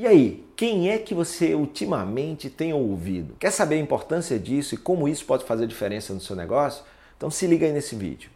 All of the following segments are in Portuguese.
E aí, quem é que você ultimamente tem ouvido? Quer saber a importância disso e como isso pode fazer diferença no seu negócio? Então se liga aí nesse vídeo.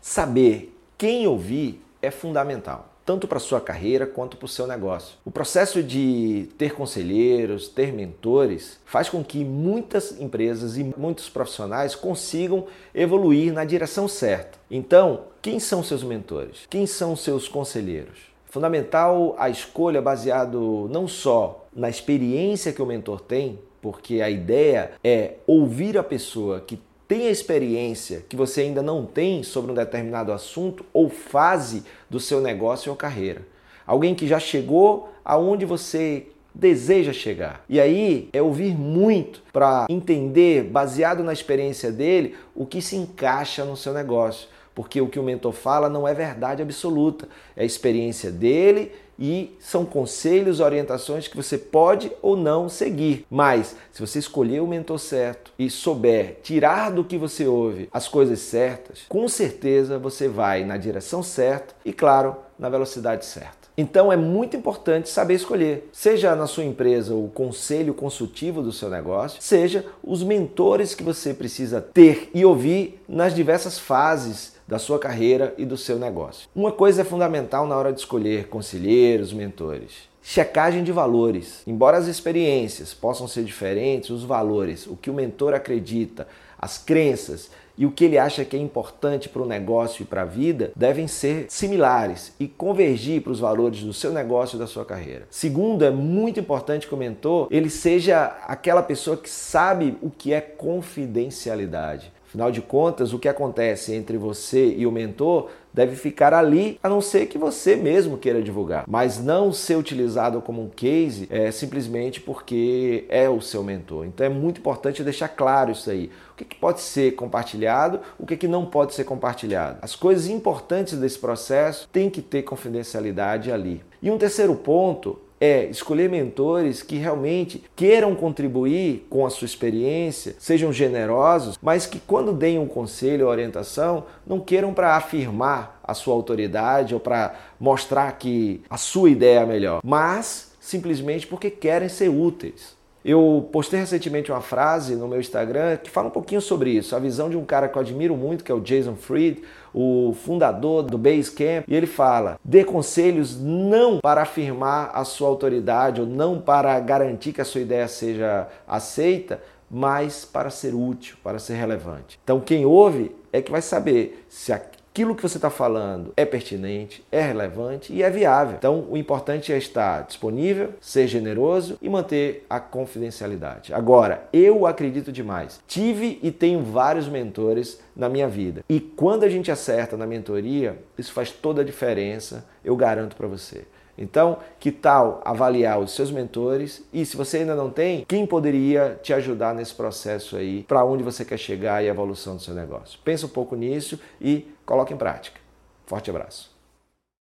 Saber quem ouvir é fundamental tanto para sua carreira quanto para o seu negócio. O processo de ter conselheiros, ter mentores, faz com que muitas empresas e muitos profissionais consigam evoluir na direção certa. Então, quem são seus mentores? Quem são seus conselheiros? Fundamental a escolha baseado não só na experiência que o mentor tem, porque a ideia é ouvir a pessoa que tem a experiência que você ainda não tem sobre um determinado assunto ou fase do seu negócio ou carreira. Alguém que já chegou aonde você deseja chegar. E aí é ouvir muito para entender, baseado na experiência dele, o que se encaixa no seu negócio. Porque o que o mentor fala não é verdade absoluta, é a experiência dele e são conselhos, orientações que você pode ou não seguir. Mas se você escolher o mentor certo e souber tirar do que você ouve as coisas certas, com certeza você vai na direção certa e, claro, na velocidade certa. Então é muito importante saber escolher, seja na sua empresa o conselho consultivo do seu negócio, seja os mentores que você precisa ter e ouvir nas diversas fases da sua carreira e do seu negócio. Uma coisa é fundamental na hora de escolher conselheiros, mentores. Checagem de valores. Embora as experiências possam ser diferentes, os valores, o que o mentor acredita, as crenças e o que ele acha que é importante para o negócio e para a vida devem ser similares e convergir para os valores do seu negócio e da sua carreira. Segundo, é muito importante que o mentor ele seja aquela pessoa que sabe o que é confidencialidade. Afinal de contas, o que acontece entre você e o mentor deve ficar ali, a não ser que você mesmo queira divulgar, mas não ser utilizado como um case é, simplesmente porque é o seu mentor. Então é muito importante deixar claro isso aí. O que, que pode ser compartilhado, o que, que não pode ser compartilhado. As coisas importantes desse processo têm que ter confidencialidade ali. E um terceiro ponto é escolher mentores que realmente queiram contribuir com a sua experiência, sejam generosos, mas que quando deem um conselho ou orientação, não queiram para afirmar a sua autoridade ou para mostrar que a sua ideia é melhor, mas simplesmente porque querem ser úteis. Eu postei recentemente uma frase no meu Instagram que fala um pouquinho sobre isso, a visão de um cara que eu admiro muito, que é o Jason Fried, o fundador do Basecamp, e ele fala: dê conselhos não para afirmar a sua autoridade ou não para garantir que a sua ideia seja aceita, mas para ser útil, para ser relevante. Então, quem ouve é que vai saber se a aquilo que você está falando é pertinente, é relevante e é viável. Então, o importante é estar disponível, ser generoso e manter a confidencialidade. Agora, eu acredito demais. Tive e tenho vários mentores na minha vida. E quando a gente acerta na mentoria, isso faz toda a diferença, eu garanto para você. Então, que tal avaliar os seus mentores e se você ainda não tem, quem poderia te ajudar nesse processo aí, para onde você quer chegar e a evolução do seu negócio? Pensa um pouco nisso e coloque em prática. Forte abraço.